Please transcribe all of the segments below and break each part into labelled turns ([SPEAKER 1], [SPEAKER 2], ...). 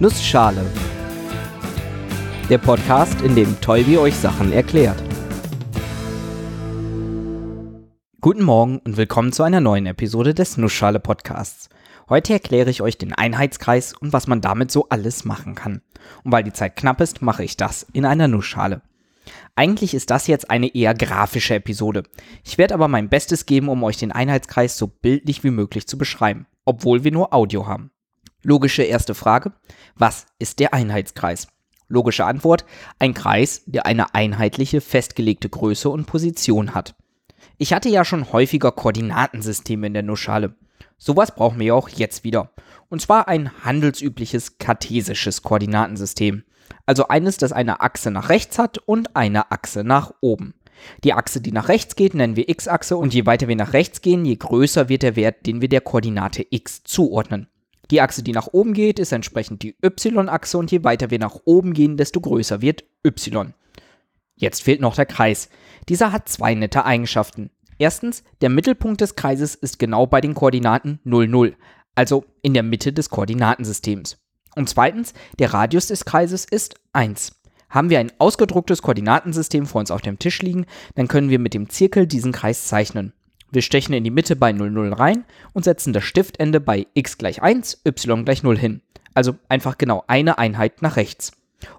[SPEAKER 1] Nussschale. Der Podcast, in dem Tolbi euch Sachen erklärt. Guten Morgen und willkommen zu einer neuen Episode des Nussschale Podcasts. Heute erkläre ich euch den Einheitskreis und was man damit so alles machen kann. Und weil die Zeit knapp ist, mache ich das in einer Nussschale. Eigentlich ist das jetzt eine eher grafische Episode. Ich werde aber mein Bestes geben, um euch den Einheitskreis so bildlich wie möglich zu beschreiben, obwohl wir nur Audio haben. Logische erste Frage. Was ist der Einheitskreis? Logische Antwort. Ein Kreis, der eine einheitliche, festgelegte Größe und Position hat. Ich hatte ja schon häufiger Koordinatensysteme in der Nussschale. Sowas brauchen wir ja auch jetzt wieder. Und zwar ein handelsübliches kartesisches Koordinatensystem. Also eines, das eine Achse nach rechts hat und eine Achse nach oben. Die Achse, die nach rechts geht, nennen wir x-Achse und je weiter wir nach rechts gehen, je größer wird der Wert, den wir der Koordinate x zuordnen. Die Achse, die nach oben geht, ist entsprechend die y-Achse und je weiter wir nach oben gehen, desto größer wird y. Jetzt fehlt noch der Kreis. Dieser hat zwei nette Eigenschaften. Erstens, der Mittelpunkt des Kreises ist genau bei den Koordinaten 0, 0, also in der Mitte des Koordinatensystems. Und zweitens, der Radius des Kreises ist 1. Haben wir ein ausgedrucktes Koordinatensystem vor uns auf dem Tisch liegen, dann können wir mit dem Zirkel diesen Kreis zeichnen. Wir stechen in die Mitte bei 0, 0 rein und setzen das Stiftende bei x gleich 1, y gleich 0 hin. Also einfach genau eine Einheit nach rechts.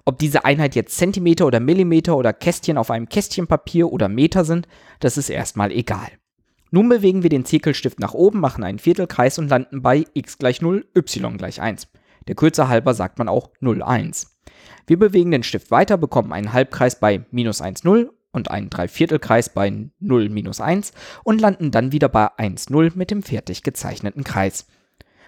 [SPEAKER 1] Ob diese Einheit jetzt Zentimeter oder Millimeter oder Kästchen auf einem Kästchen Papier oder Meter sind, das ist erstmal egal. Nun bewegen wir den Zirkelstift nach oben, machen einen Viertelkreis und landen bei x gleich 0, y gleich 1. Der Kürze halber sagt man auch 0, 1. Wir bewegen den Stift weiter, bekommen einen Halbkreis bei minus 1, 0 und einen Dreiviertelkreis bei 0 minus 1 und landen dann wieder bei 1 0 mit dem fertig gezeichneten Kreis.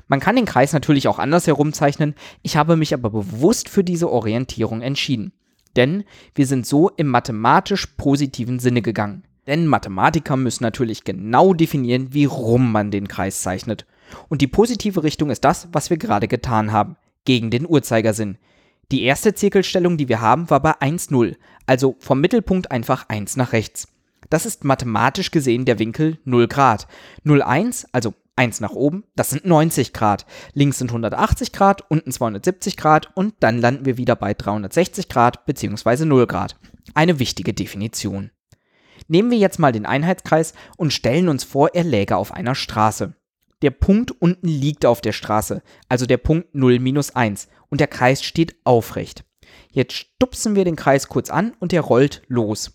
[SPEAKER 1] Man kann den Kreis natürlich auch anders herumzeichnen, ich habe mich aber bewusst für diese Orientierung entschieden. Denn wir sind so im mathematisch positiven Sinne gegangen. Denn Mathematiker müssen natürlich genau definieren, wie rum man den Kreis zeichnet. Und die positive Richtung ist das, was wir gerade getan haben, gegen den Uhrzeigersinn. Die erste Zirkelstellung, die wir haben, war bei 1,0, also vom Mittelpunkt einfach 1 nach rechts. Das ist mathematisch gesehen der Winkel 0 Grad. 0,1, also 1 nach oben, das sind 90 Grad. Links sind 180 Grad, unten 270 Grad und dann landen wir wieder bei 360 Grad bzw. 0 Grad. Eine wichtige Definition. Nehmen wir jetzt mal den Einheitskreis und stellen uns vor, er läge auf einer Straße. Der Punkt unten liegt auf der Straße, also der Punkt 0 minus 1 und der Kreis steht aufrecht. Jetzt stupsen wir den Kreis kurz an und er rollt los.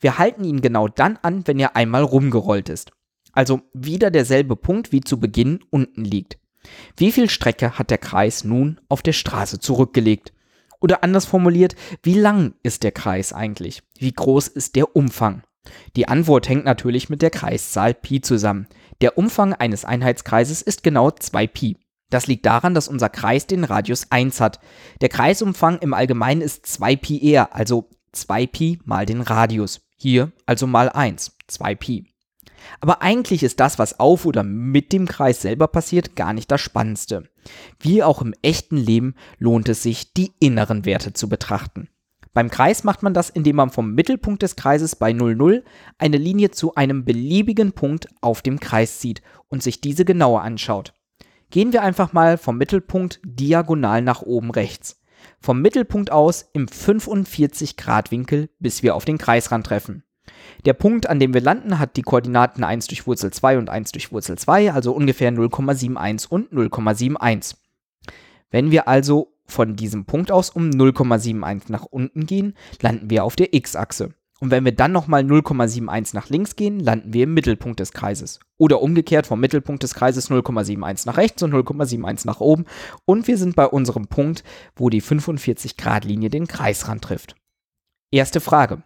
[SPEAKER 1] Wir halten ihn genau dann an, wenn er einmal rumgerollt ist. Also wieder derselbe Punkt wie zu Beginn unten liegt. Wie viel Strecke hat der Kreis nun auf der Straße zurückgelegt? Oder anders formuliert, wie lang ist der Kreis eigentlich? Wie groß ist der Umfang? Die Antwort hängt natürlich mit der Kreiszahl Pi zusammen. Der Umfang eines Einheitskreises ist genau 2 Pi. Das liegt daran, dass unser Kreis den Radius 1 hat. Der Kreisumfang im Allgemeinen ist 2 Pi r, also 2 Pi mal den Radius. Hier also mal 1, 2 Pi. Aber eigentlich ist das, was auf oder mit dem Kreis selber passiert, gar nicht das Spannendste. Wie auch im echten Leben lohnt es sich, die inneren Werte zu betrachten. Beim Kreis macht man das, indem man vom Mittelpunkt des Kreises bei 00 eine Linie zu einem beliebigen Punkt auf dem Kreis zieht und sich diese genauer anschaut. Gehen wir einfach mal vom Mittelpunkt diagonal nach oben rechts. Vom Mittelpunkt aus im 45 Grad Winkel, bis wir auf den Kreisrand treffen. Der Punkt, an dem wir landen, hat die Koordinaten 1 durch Wurzel 2 und 1 durch Wurzel 2, also ungefähr 0,71 und 0,71. Wenn wir also von diesem Punkt aus um 0,71 nach unten gehen, landen wir auf der x-Achse. Und wenn wir dann nochmal 0,71 nach links gehen, landen wir im Mittelpunkt des Kreises. Oder umgekehrt vom Mittelpunkt des Kreises 0,71 nach rechts und 0,71 nach oben. Und wir sind bei unserem Punkt, wo die 45 Grad Linie den Kreisrand trifft. Erste Frage.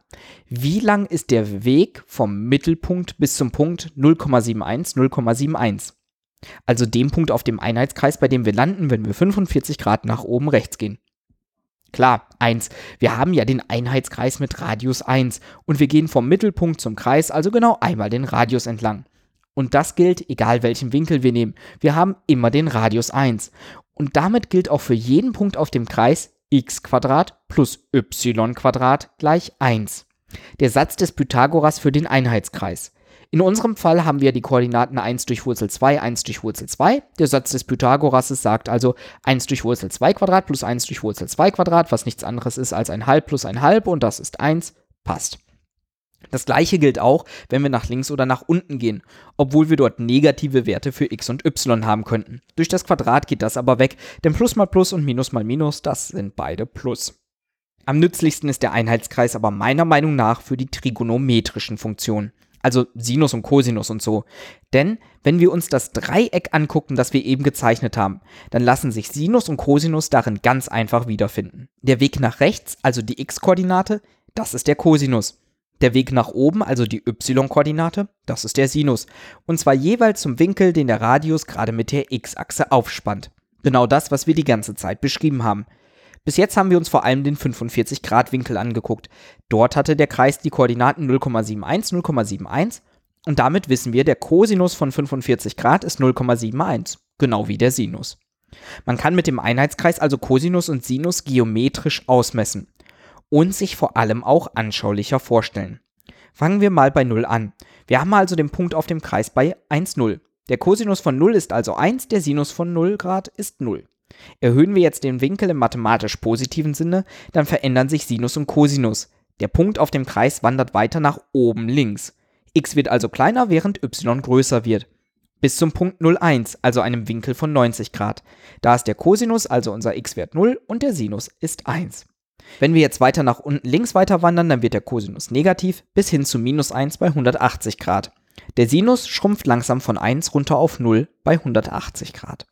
[SPEAKER 1] Wie lang ist der Weg vom Mittelpunkt bis zum Punkt 0,71, 0,71? Also dem Punkt auf dem Einheitskreis, bei dem wir landen, wenn wir 45 Grad nach oben rechts gehen. Klar, 1. Wir haben ja den Einheitskreis mit Radius 1 und wir gehen vom Mittelpunkt zum Kreis, also genau einmal den Radius entlang. Und das gilt, egal welchen Winkel wir nehmen. Wir haben immer den Radius 1. Und damit gilt auch für jeden Punkt auf dem Kreis x plus y gleich 1. Der Satz des Pythagoras für den Einheitskreis. In unserem Fall haben wir die Koordinaten 1 durch Wurzel 2, 1 durch Wurzel 2. Der Satz des Pythagorasses sagt also 1 durch Wurzel 2 Quadrat plus 1 durch Wurzel 2 Quadrat, was nichts anderes ist als ein halb plus ein halb und das ist 1, passt. Das gleiche gilt auch, wenn wir nach links oder nach unten gehen, obwohl wir dort negative Werte für x und y haben könnten. Durch das Quadrat geht das aber weg, denn Plus mal Plus und Minus mal Minus, das sind beide Plus. Am nützlichsten ist der Einheitskreis aber meiner Meinung nach für die trigonometrischen Funktionen also Sinus und Cosinus und so. Denn wenn wir uns das Dreieck angucken, das wir eben gezeichnet haben, dann lassen sich Sinus und Cosinus darin ganz einfach wiederfinden. Der Weg nach rechts, also die x-Koordinate, das ist der Cosinus. Der Weg nach oben, also die y-Koordinate, das ist der Sinus. Und zwar jeweils zum Winkel, den der Radius gerade mit der x-Achse aufspannt. Genau das, was wir die ganze Zeit beschrieben haben. Bis jetzt haben wir uns vor allem den 45 Grad Winkel angeguckt. Dort hatte der Kreis die Koordinaten 0,71, 0,71 und damit wissen wir, der Cosinus von 45 Grad ist 0,71, genau wie der Sinus. Man kann mit dem Einheitskreis also Cosinus und Sinus geometrisch ausmessen und sich vor allem auch anschaulicher vorstellen. Fangen wir mal bei 0 an. Wir haben also den Punkt auf dem Kreis bei 1, 0. Der Cosinus von 0 ist also 1, der Sinus von 0 Grad ist 0. Erhöhen wir jetzt den Winkel im mathematisch positiven Sinne, dann verändern sich Sinus und Cosinus. Der Punkt auf dem Kreis wandert weiter nach oben links. x wird also kleiner, während y größer wird. Bis zum Punkt 0,1, also einem Winkel von 90 Grad. Da ist der Cosinus, also unser x-Wert 0 und der Sinus ist 1. Wenn wir jetzt weiter nach unten links weiter wandern, dann wird der Cosinus negativ bis hin zu minus 1 bei 180 Grad. Der Sinus schrumpft langsam von 1 runter auf 0 bei 180 Grad.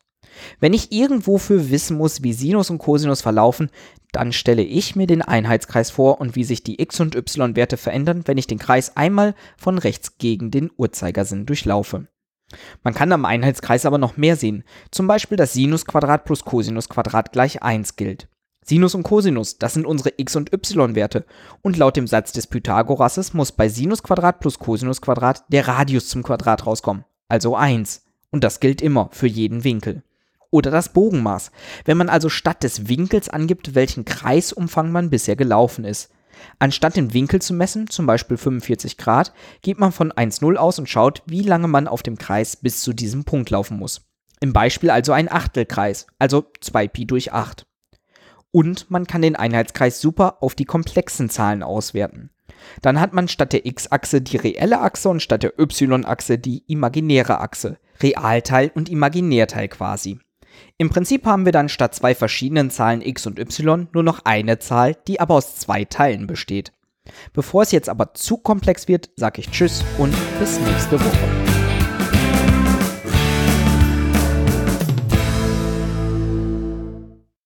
[SPEAKER 1] Wenn ich irgendwo für wissen muss, wie Sinus und Cosinus verlaufen, dann stelle ich mir den Einheitskreis vor und wie sich die x- und y-Werte verändern, wenn ich den Kreis einmal von rechts gegen den Uhrzeigersinn durchlaufe. Man kann am Einheitskreis aber noch mehr sehen, zum Beispiel dass Sinusquadrat plus Cosinusquadrat gleich 1 gilt. Sinus und Cosinus, das sind unsere x- und y-Werte. Und laut dem Satz des Pythagorasses muss bei Sinusquadrat plus Cosinusquadrat der Radius zum Quadrat rauskommen, also 1. Und das gilt immer für jeden Winkel oder das Bogenmaß, wenn man also statt des Winkels angibt, welchen Kreisumfang man bisher gelaufen ist. Anstatt den Winkel zu messen, zum Beispiel 45 Grad, geht man von 1,0 aus und schaut, wie lange man auf dem Kreis bis zu diesem Punkt laufen muss. Im Beispiel also ein Achtelkreis, also 2pi durch 8. Und man kann den Einheitskreis super auf die komplexen Zahlen auswerten. Dann hat man statt der x-Achse die reelle Achse und statt der y-Achse die imaginäre Achse. Realteil und Imaginärteil quasi. Im Prinzip haben wir dann statt zwei verschiedenen Zahlen x und y nur noch eine Zahl, die aber aus zwei Teilen besteht. Bevor es jetzt aber zu komplex wird, sage ich Tschüss und bis nächste Woche.